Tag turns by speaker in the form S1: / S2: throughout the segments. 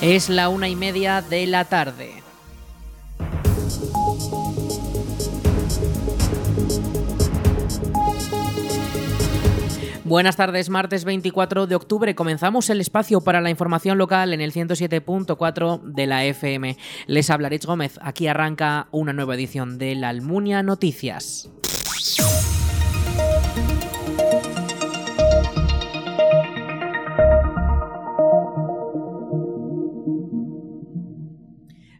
S1: Es la una y media de la tarde. Buenas tardes, martes 24 de octubre. Comenzamos el espacio para la información local en el 107.4 de la FM. Les habla Rich Gómez. Aquí arranca una nueva edición de la Almunia Noticias.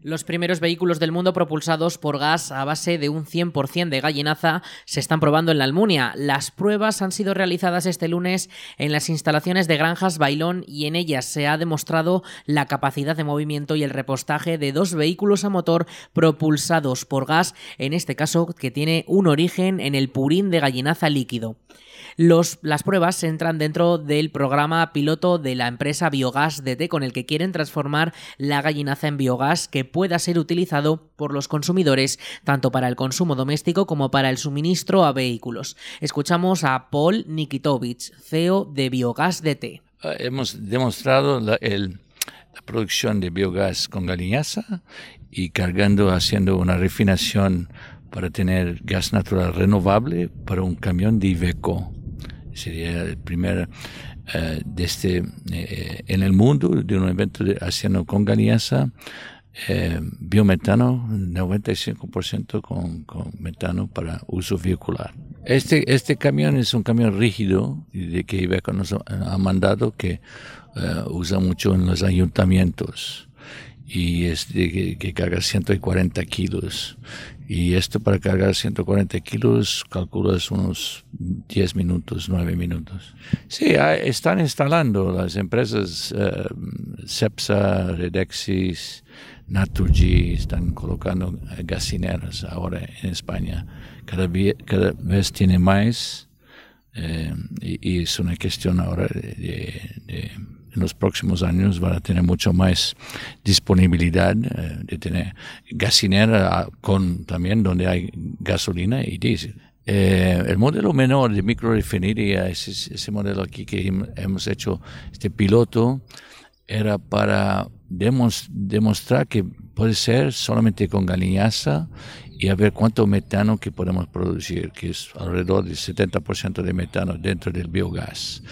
S1: Los primeros vehículos del mundo propulsados por gas a base de un 100% de gallinaza se están probando en la Almunia. Las pruebas han sido realizadas este lunes en las instalaciones de Granjas Bailón y en ellas se ha demostrado la capacidad de movimiento y el repostaje de dos vehículos a motor propulsados por gas, en este caso que tiene un origen en el purín de gallinaza líquido las pruebas entran dentro del programa piloto de la empresa Biogás DT con el que quieren transformar la gallinaza en biogás que pueda ser utilizado por los consumidores tanto para el consumo doméstico como para el suministro a vehículos. Escuchamos a Paul Nikitovich, CEO de Biogás DT.
S2: Ah, hemos demostrado la, producción de biogás con gallinaza y cargando, haciendo una refinación para tener gas natural renovable para un camión de Iveco sería el primer eh, de este, eh, en el mundo de un evento de, haciendo con Ganiasa eh, biometano, 95% con, metano para uso vehicular. Este, este camión es un camión rígido de que Iveco nos ha mandado que usa mucho en los ayuntamientos y es de que carga 140 kilos y esto para cargar 140 kilos, calculas unos 10 minutos, 9 minutos. Sí, están instalando las empresas uh, Cepsa, Redexis, Naturgy, están colocando gasineras ahora en España. Cada, cada vez tiene más eh, y, es una cuestión ahora de, de en los próximos años van a tener mucho más disponibilidad eh, de tener gasinera con también donde hay gasolina y diésel. Eh, el modelo menor de microrefinería, ese, ese modelo aquí que hemos hecho, este piloto, era para demostrar que puede ser solamente con gallinaza y a ver cuánto metano que podemos producir, que es alrededor del 70% de metano dentro del biogás.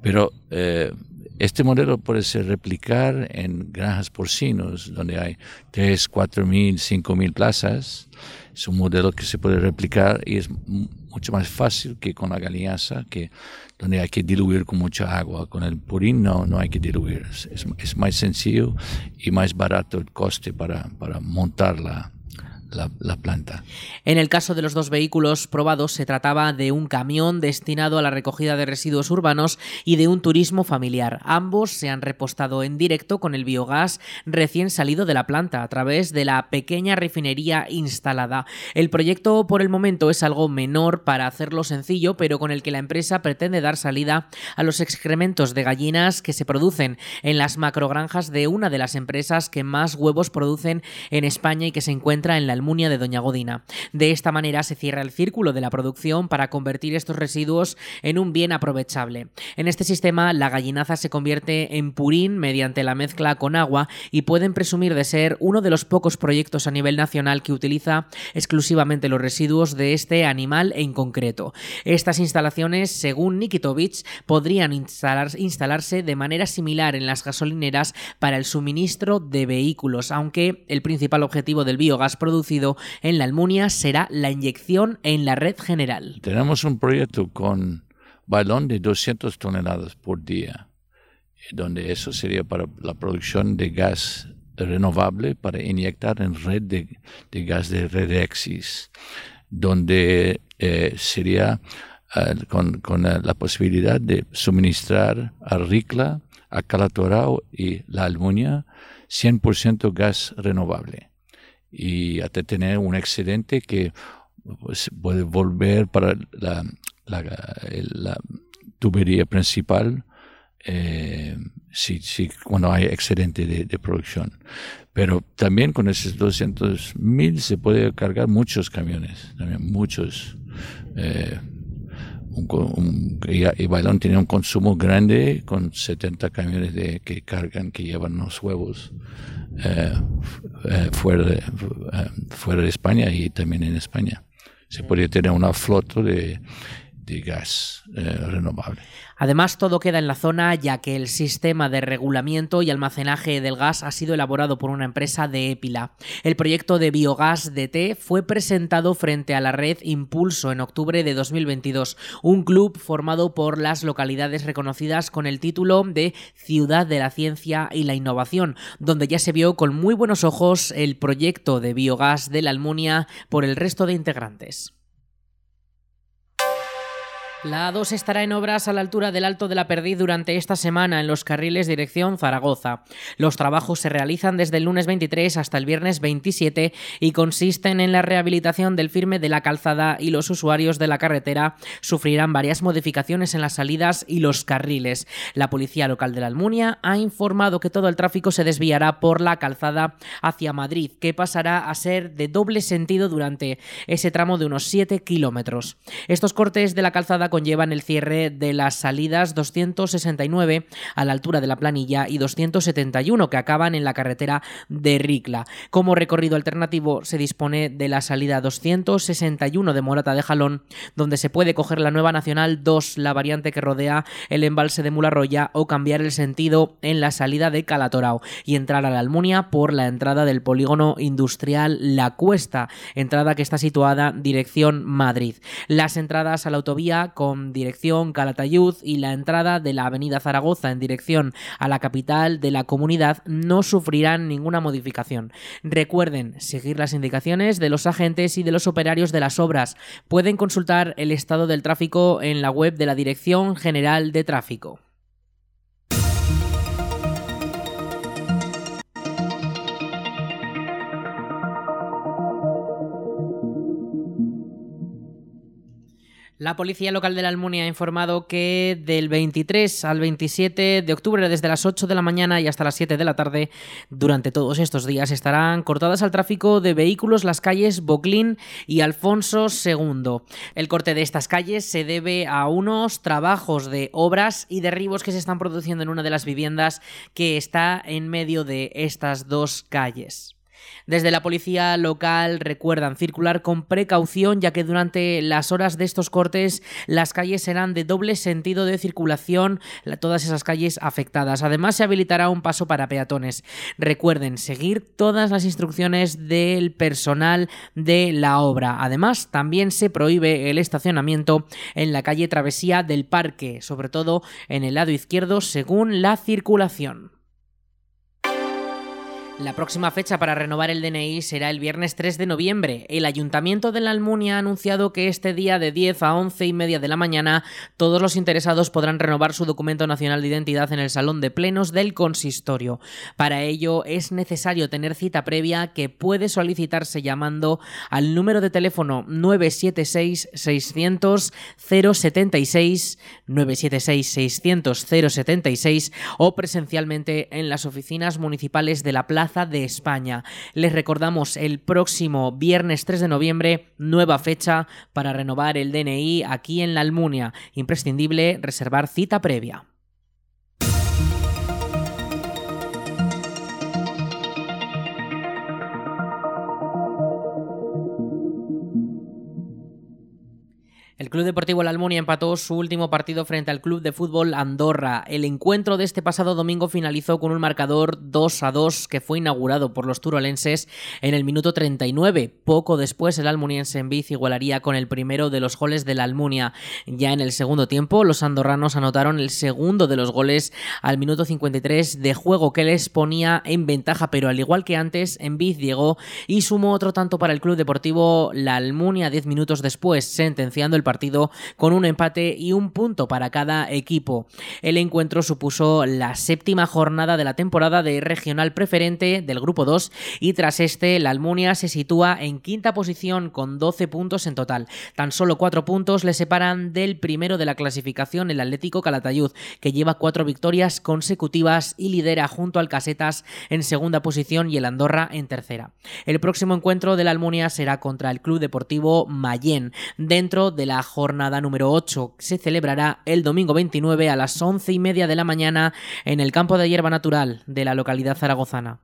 S2: Pero eh, este modelo puede ser replicar en granjas porcinos, donde hay 3, 4 mil, 5 mil plazas. Es un modelo que se puede replicar y es mucho más fácil que con la gallinaza, que donde hay que diluir con mucha agua. Con el purín no, no hay que diluir. Es, es más sencillo y más barato el coste para, para montarla la, planta.
S1: En el caso de los dos vehículos probados se trataba de un camión destinado a la recogida de residuos urbanos y de un turismo familiar. Ambos se han repostado en directo con el biogás recién salido de la planta a través de la pequeña refinería instalada. El proyecto por el momento es algo menor para hacerlo sencillo, pero con el que la empresa pretende dar salida a los excrementos de gallinas que se producen en las macrogranjas de una de las empresas que más huevos producen en España y que se encuentra en la de Doña Godina. De esta manera se cierra el círculo de la producción para convertir estos residuos en un bien aprovechable. En este sistema, la gallinaza se convierte en purín mediante la mezcla con agua y pueden presumir de ser uno de los pocos proyectos a nivel nacional que utiliza exclusivamente los residuos de este animal en concreto. Estas instalaciones, según Nikitovich, podrían instalarse de manera similar en las gasolineras para el suministro de vehículos, aunque el principal objetivo del biogás producido en la Almunia será la inyección en la red general.
S2: Tenemos un proyecto con balón de 200 toneladas por día, donde eso sería para la producción de gas renovable para inyectar en red de, gas de Redexis, donde eh, sería eh, con, eh, la posibilidad de suministrar a Ricla, a Calatorao y la Almunia 100% gas renovable y hasta tener un excedente que pues, puede volver para la, tubería principal eh, si, cuando hay excedente de, producción. Pero también con esos 200 mil se puede cargar muchos camiones, también muchos, eh, y Bailón tiene un consumo grande con 70 camiones de, que cargan, que llevan los huevos eh, eh, fuera, de, eh, fuera de España y también en España. Se podría tener una flota de, de gas renovable.
S1: Además, todo queda en la zona ya que el sistema de regulamiento y almacenaje del gas ha sido elaborado por una empresa de Épila. El proyecto de biogás DT fue presentado frente a la red Impulso en octubre de 2022, un club formado por las localidades reconocidas con el título de Ciudad de la Ciencia y la Innovación, donde ya se vio con muy buenos ojos el proyecto de biogás de la Almunia por el resto de integrantes. La A2 estará en obras a la altura del Alto de la Perdiz durante esta semana en los carriles dirección Zaragoza. Los trabajos se realizan desde el lunes 23 hasta el viernes 27 y consisten en la rehabilitación del firme de la calzada y los usuarios de la carretera sufrirán varias modificaciones en las salidas y los carriles. La policía local de la Almunia ha informado que todo el tráfico se desviará por la calzada hacia Madrid, que pasará a ser de doble sentido durante ese tramo de unos 7 kilómetros. Estos cortes de la calzada conllevan el cierre de las salidas 269 a la altura de la planilla y 271 que acaban en la carretera de Ricla. Como recorrido alternativo se dispone de la salida 261 de Morata de Jalón, donde se puede coger la nueva Nacional 2, la variante que rodea el embalse de Mularroya, o cambiar el sentido en la salida de Calatorao y entrar a la Almunia por la entrada del polígono industrial La Cuesta, entrada que está situada dirección Madrid. Las entradas a la autovía con dirección Calatayud y la entrada de la avenida Zaragoza en dirección a la capital de la comunidad no sufrirán ninguna modificación. Recuerden seguir las indicaciones de los agentes y de los operarios de las obras. Pueden consultar el estado del tráfico en la web de la Dirección General de Tráfico. La policía local de la Almunia ha informado que del 23 al 27 de octubre, desde las 8 de la mañana y hasta las 7 de la tarde, durante todos estos días estarán cortadas al tráfico de vehículos las calles Boclín y Alfonso II. El corte de estas calles se debe a unos trabajos de obras y derribos que se están produciendo en una de las viviendas que está en medio de estas dos calles. Desde la policía local recuerdan circular con precaución ya que durante las horas de estos cortes las calles serán de doble sentido de circulación, todas esas calles afectadas. Además se habilitará un paso para peatones. Recuerden seguir todas las instrucciones del personal de la obra. Además también se prohíbe el estacionamiento en la calle Travesía del Parque, sobre todo en el lado izquierdo según la circulación. La próxima fecha para renovar el DNI será el viernes 3 de noviembre. El Ayuntamiento de la Almunia ha anunciado que este día de 10 a 11 y media de la mañana todos los interesados podrán renovar su documento nacional de identidad en el Salón de Plenos del Consistorio. Para ello es necesario tener cita previa que puede solicitarse llamando al número de teléfono 976 600 076 976 600 076 o presencialmente en las oficinas municipales de la Plaza de España. Les recordamos el próximo viernes 3 de noviembre, nueva fecha para renovar el DNI aquí en la Almunia. Imprescindible reservar cita previa. Club Deportivo La Almunia empató su último partido frente al Club de Fútbol Andorra. El encuentro de este pasado domingo finalizó con un marcador 2 a 2 que fue inaugurado por los turolenses en el minuto 39. Poco después el almuniense en Biz igualaría con el primero de los goles de la Almunia. Ya en el segundo tiempo los andorranos anotaron el segundo de los goles al minuto 53 de juego que les ponía en ventaja, pero al igual que antes en Biz llegó y sumó otro tanto para el Club Deportivo La Almunia 10 minutos después, sentenciando el partido con un empate y un punto para cada equipo. El encuentro supuso la séptima jornada de la temporada de regional preferente del grupo 2 y tras este la Almunia se sitúa en quinta posición con 12 puntos en total. Tan solo 4 puntos le separan del primero de la clasificación el Atlético Calatayud que lleva 4 victorias consecutivas y lidera junto al Casetas en segunda posición y el Andorra en tercera. El próximo encuentro de la Almunia será contra el Club Deportivo Mayén dentro de la la jornada número 8. Se celebrará el domingo 29 a las once y media de la mañana en el campo de hierba natural de la localidad zaragozana.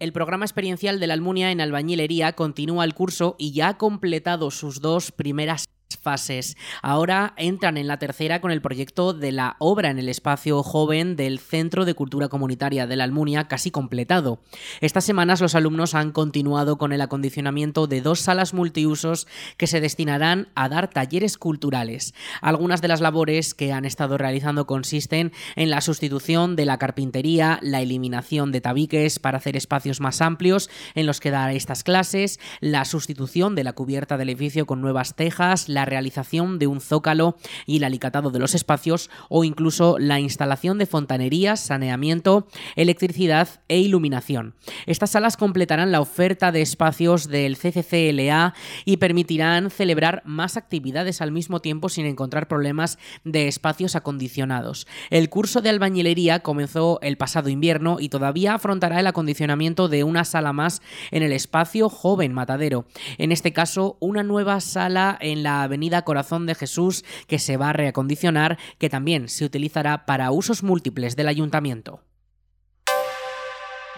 S1: El programa experiencial de la Almunia en albañilería continúa el curso y ya ha completado sus dos primeras fases. Ahora entran en la tercera con el proyecto de la obra en el espacio joven del Centro de Cultura Comunitaria de la Almunia casi completado. Estas semanas los alumnos han continuado con el acondicionamiento de dos salas multiusos que se destinarán a dar talleres culturales. Algunas de las labores que han estado realizando consisten en la sustitución de la carpintería, la eliminación de tabiques para hacer espacios más amplios en los que dar estas clases, la sustitución de la cubierta del edificio con nuevas tejas, la realización de un zócalo y el alicatado de los espacios o incluso la instalación de fontanerías, saneamiento, electricidad e iluminación. Estas salas completarán la oferta de espacios del CCCLA y permitirán celebrar más actividades al mismo tiempo sin encontrar problemas de espacios acondicionados. El curso de albañilería comenzó el pasado invierno y todavía afrontará el acondicionamiento de una sala más en el espacio Joven Matadero. En este caso, una nueva sala en la Avenida Corazón de Jesús que se va a reacondicionar, que también se utilizará para usos múltiples del ayuntamiento.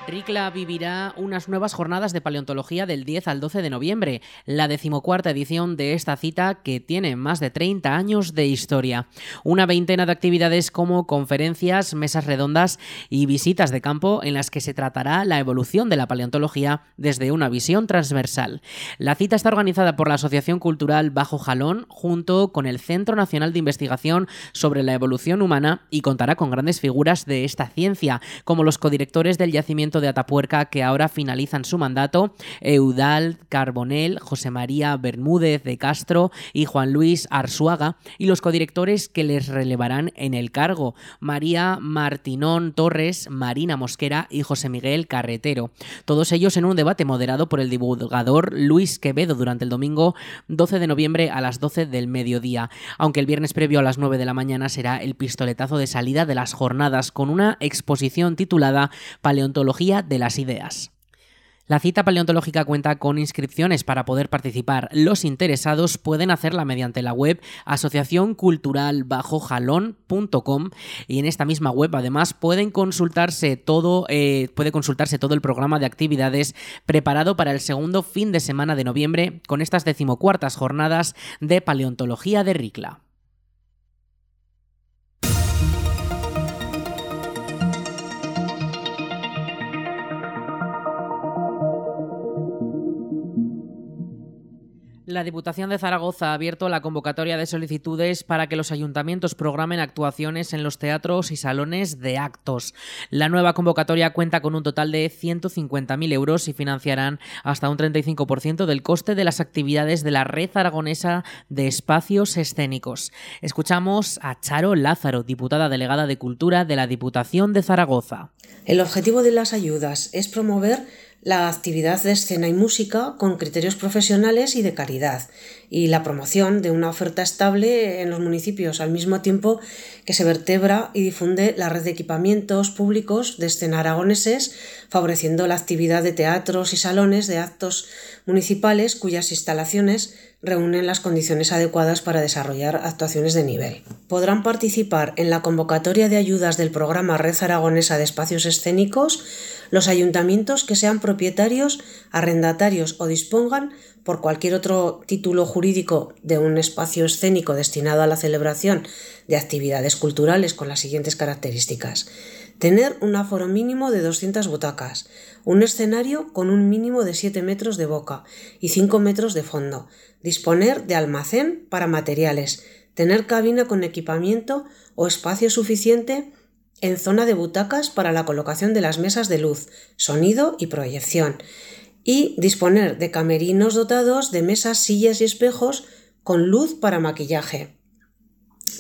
S1: Ricla vivirá unas nuevas jornadas de paleontología del 10 al 12 de noviembre, la decimocuarta edición de esta cita que tiene más de 30 años de historia. Una veintena de actividades como conferencias, mesas redondas y visitas de campo en las que se tratará la evolución de la paleontología desde una visión transversal. La cita está organizada por la Asociación Cultural Bajo Jalón junto con el Centro Nacional de Investigación sobre la Evolución Humana y contará con grandes figuras de esta ciencia, como los codirectores del yacimiento de Atapuerca que ahora finalizan su mandato, Eudal Carbonel, José María Bermúdez de Castro y Juan Luis Arzuaga, y los codirectores que les relevarán en el cargo, María Martinón Torres, Marina Mosquera y José Miguel Carretero. Todos ellos en un debate moderado por el divulgador Luis Quevedo durante el domingo 12 de noviembre a las 12 del mediodía, aunque el viernes previo a las 9 de la mañana será el pistoletazo de salida de las jornadas con una exposición titulada Paleontología de las ideas. La cita paleontológica cuenta con inscripciones para poder participar. Los interesados pueden hacerla mediante la web asociacionculturalbajojalón.com y en esta misma web además pueden consultarse todo, eh, puede consultarse todo el programa de actividades preparado para el segundo fin de semana de noviembre con estas decimocuartas jornadas de paleontología de Ricla. La Diputación de Zaragoza ha abierto la convocatoria de solicitudes para que los ayuntamientos programen actuaciones en los teatros y salones de actos. La nueva convocatoria cuenta con un total de 150.000 euros y financiarán hasta un 35% del coste de las actividades de la red aragonesa de espacios escénicos. Escuchamos a Charo Lázaro, diputada delegada de Cultura de la Diputación de Zaragoza.
S3: El objetivo de las ayudas es promover la actividad de escena y música con criterios profesionales y de caridad, y la promoción de una oferta estable en los municipios, al mismo tiempo que se vertebra y difunde la red de equipamientos públicos de escena aragoneses, favoreciendo la actividad de teatros y salones de actos municipales cuyas instalaciones reúnen las condiciones adecuadas para desarrollar actuaciones de nivel. Podrán participar en la convocatoria de ayudas del programa Red Aragonesa de Espacios Escénicos los ayuntamientos que sean propietarios, arrendatarios o dispongan por cualquier otro título jurídico de un espacio escénico destinado a la celebración de actividades culturales con las siguientes características. Tener un aforo mínimo de 200 butacas, un escenario con un mínimo de 7 metros de boca y 5 metros de fondo, disponer de almacén para materiales, tener cabina con equipamiento o espacio suficiente en zona de butacas para la colocación de las mesas de luz, sonido y proyección, y disponer de camerinos dotados de mesas, sillas y espejos con luz para maquillaje.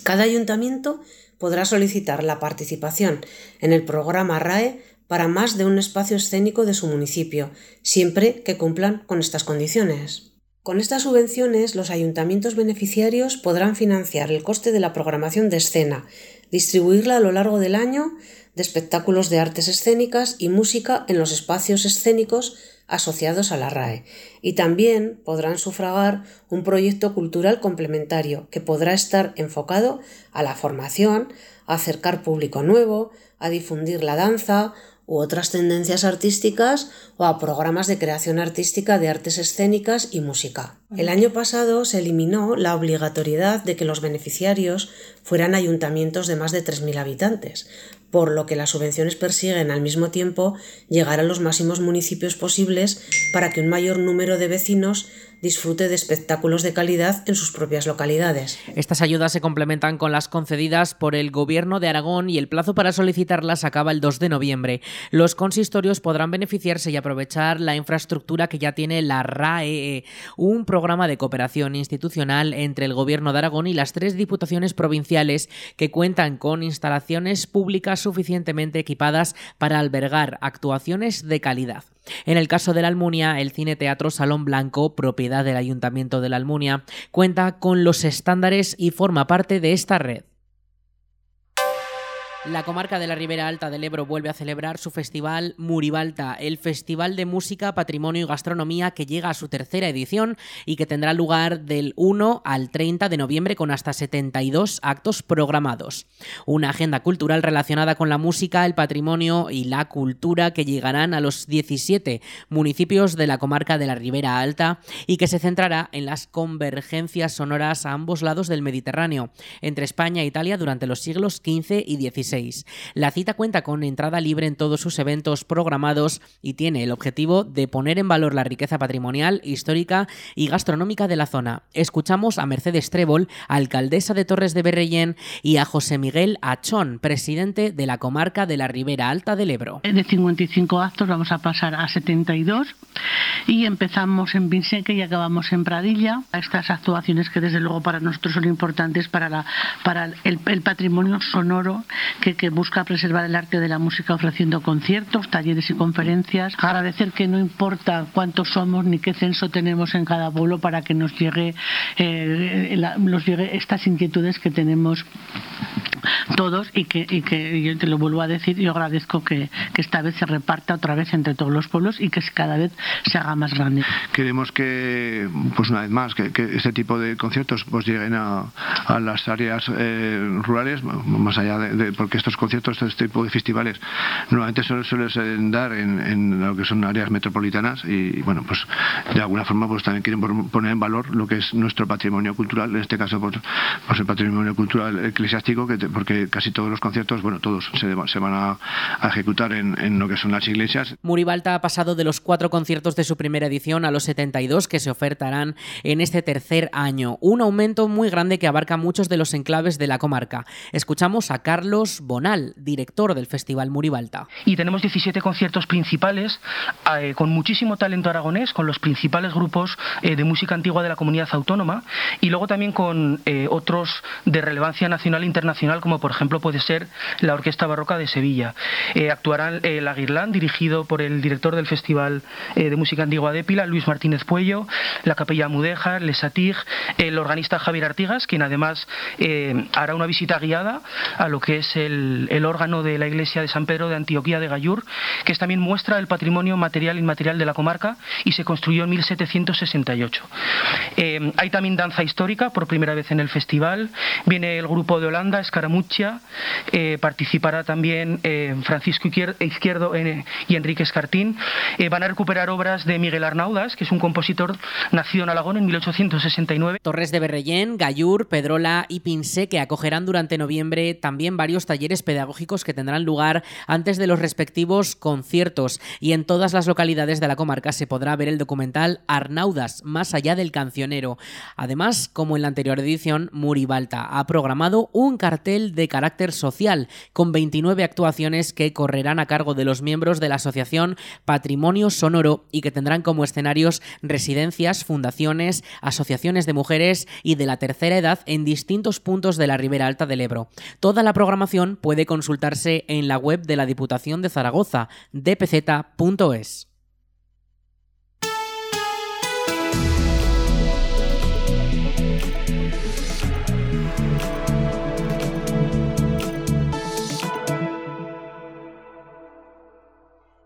S3: Cada ayuntamiento podrá solicitar la participación en el programa RAE para más de un espacio escénico de su municipio, siempre que cumplan con estas condiciones. Con estas subvenciones, los ayuntamientos beneficiarios podrán financiar el coste de la programación de escena, distribuirla a lo largo del año de espectáculos de artes escénicas y música en los espacios escénicos asociados a la RAE. Y también podrán sufragar un proyecto cultural complementario que podrá estar enfocado a la formación, a acercar público nuevo, a difundir la danza u otras tendencias artísticas o a programas de creación artística de artes escénicas y música. El año pasado se eliminó la obligatoriedad de que los beneficiarios fueran ayuntamientos de más de 3.000 habitantes, por lo que las subvenciones persiguen al mismo tiempo llegar a los máximos municipios posibles para que un mayor número de vecinos disfrute de espectáculos de calidad en sus propias localidades.
S1: Estas ayudas se complementan con las concedidas por el Gobierno de Aragón y el plazo para solicitarlas acaba el 2 de noviembre. Los consistorios podrán beneficiarse y aprovechar la infraestructura que ya tiene la RAE, un programa de cooperación institucional entre el Gobierno de Aragón y las tres diputaciones provinciales que cuentan con instalaciones públicas suficientemente equipadas para albergar actuaciones de calidad. En el caso de la Almunia, el Cine Teatro Salón Blanco, propiedad del Ayuntamiento de la Almunia, cuenta con los estándares y forma parte de esta red. La comarca de la Ribera Alta del Ebro vuelve a celebrar su festival Muribalta, el festival de música, patrimonio y gastronomía que llega a su tercera edición y que tendrá lugar del 1 al 30 de noviembre con hasta 72 actos programados. Una agenda cultural relacionada con la música, el patrimonio y la cultura que llegarán a los 17 municipios de la comarca de la Ribera Alta y que se centrará en las convergencias sonoras a ambos lados del Mediterráneo, entre España e Italia durante los siglos XV y XVI. La cita cuenta con entrada libre en todos sus eventos programados y tiene el objetivo de poner en valor la riqueza patrimonial, histórica y gastronómica de la zona. Escuchamos a Mercedes Trébol, alcaldesa de Torres de Berrellén, y a José Miguel Achón, presidente de la comarca de la Ribera Alta del Ebro.
S4: De 55 actos vamos a pasar a 72 y empezamos en Vinseque y acabamos en Pradilla. Estas actuaciones que desde luego para nosotros son importantes para, el patrimonio sonoro que, busca preservar el arte de la música ofreciendo conciertos, talleres y conferencias. Agradecer que no importa cuántos somos ni qué censo tenemos en cada pueblo para que nos llegue, eh, nos llegue estas inquietudes que tenemos todos y que, y que yo te lo vuelvo a decir, yo agradezco que, que, esta vez se reparta otra vez entre todos los pueblos y que cada vez se haga más grande.
S5: Queremos que, pues una vez más, que, que este tipo de conciertos pues lleguen a, a las áreas eh, rurales, más allá de, estos conciertos, este tipo de festivales, normalmente suelen, suelen dar en, lo que son áreas metropolitanas y bueno, pues de alguna forma pues también quieren poner en valor lo que es nuestro patrimonio cultural, en este caso pues, pues el patrimonio cultural eclesiástico que porque casi todos los conciertos, bueno, todos se, van a, a ejecutar en, en, lo que son las iglesias.
S1: Muribalta ha pasado de los cuatro conciertos de su primera edición a los 72 que se ofertarán en este tercer año, un aumento muy grande que abarca muchos de los enclaves de la comarca. Escuchamos a Carlos Bonal, director del Festival Muribalta.
S6: Y tenemos 17 conciertos principales eh, con muchísimo talento aragonés, con los principales grupos eh, de música antigua de la comunidad autónoma y luego también con eh, otros de relevancia nacional e internacional como por ejemplo puede ser la Orquesta Barroca de Sevilla. Actuarán eh, la Guirlán, dirigido por el director del Festival de Música Antigua de Pila, Luis Martínez Puello, la Capella Mudéjar, Lesatig, el organista Javier Artigas, quien además hará una visita guiada a lo que es el, el, órgano de la iglesia de San Pedro de Antioquía de Gallur, que también muestra el patrimonio material e inmaterial de la comarca y se construyó en 1768. Eh, hay también danza histórica por primera vez en el festival. Viene el grupo de Holanda, Escaramuccia, eh, participará también eh, Francisco Izquierdo eh, y Enrique Escartín. van a recuperar obras de Miguel Arnaudas, que es un compositor nacido en Alagón en 1869.
S1: Torres de Berrellén, Gallur, Pedrola y Pinsé, que acogerán durante noviembre también varios talleres pedagógicos que tendrán lugar antes de los respectivos conciertos. Y en todas las localidades de la comarca se podrá ver el documental Arnaudas, más allá del cancionero. Además, como en la anterior edición, Muribalta ha programado un cartel de carácter social, con 29 actuaciones que correrán a cargo de los miembros de la Asociación Patrimonio Sonoro y que tendrán como escenarios residencias, fundaciones, asociaciones de mujeres y de la tercera edad en distintos puntos de la Ribera Alta del Ebro. Toda la programación puede consultarse en la web de la Diputación de Zaragoza, dpz.es.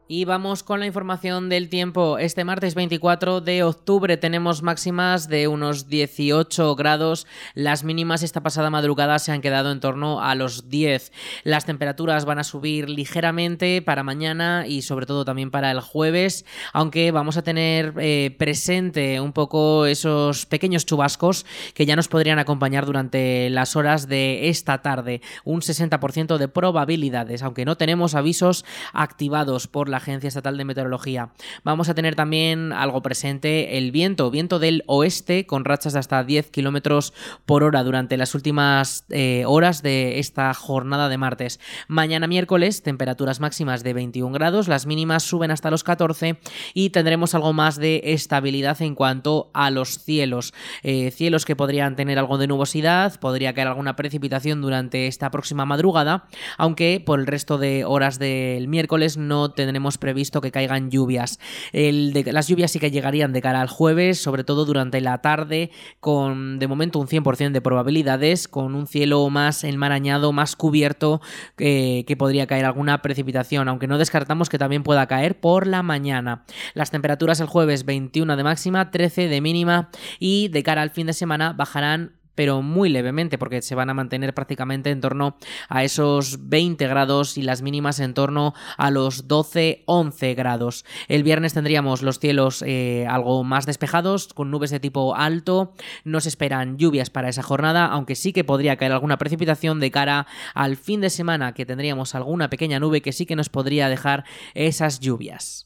S1: Y vamos con la información del tiempo. Este martes 24 de octubre tenemos máximas de unos 18 grados. Las mínimas esta pasada madrugada se han quedado en torno a los 10. Las temperaturas van a subir ligeramente para mañana y sobre todo también para el jueves, aunque vamos a tener eh, presente un poco esos pequeños chubascos que ya nos podrían acompañar durante las horas de esta tarde. Un 60% de probabilidades, aunque no tenemos avisos activados por la Agencia Estatal de Meteorología. Vamos a tener también algo presente, el viento, viento del oeste con rachas de hasta 10 kilómetros por hora durante las últimas eh, horas de esta jornada de martes. Mañana miércoles, temperaturas máximas de 21 grados, las mínimas suben hasta los 14 y tendremos algo más de estabilidad en cuanto a los cielos. Eh, cielos que podrían tener algo de nubosidad, podría caer alguna precipitación durante esta próxima madrugada, aunque por el resto de horas del miércoles no tendremos previsto que caigan lluvias. las lluvias sí que llegarían de cara al jueves, sobre todo durante la tarde, con de momento un 100% de probabilidades, con un cielo más enmarañado, más cubierto, que podría caer alguna precipitación, aunque no descartamos que también pueda caer por la mañana. Las temperaturas el jueves 21 de máxima, 13 de mínima y de cara al fin de semana bajarán pero muy levemente porque se van a mantener prácticamente en torno a esos 20 grados y las mínimas en torno a los 12-11 grados. El viernes tendríamos los cielos eh, algo más despejados con nubes de tipo alto, no se esperan lluvias para esa jornada, aunque sí que podría caer alguna precipitación de cara al fin de semana que tendríamos alguna pequeña nube que sí que nos podría dejar esas lluvias.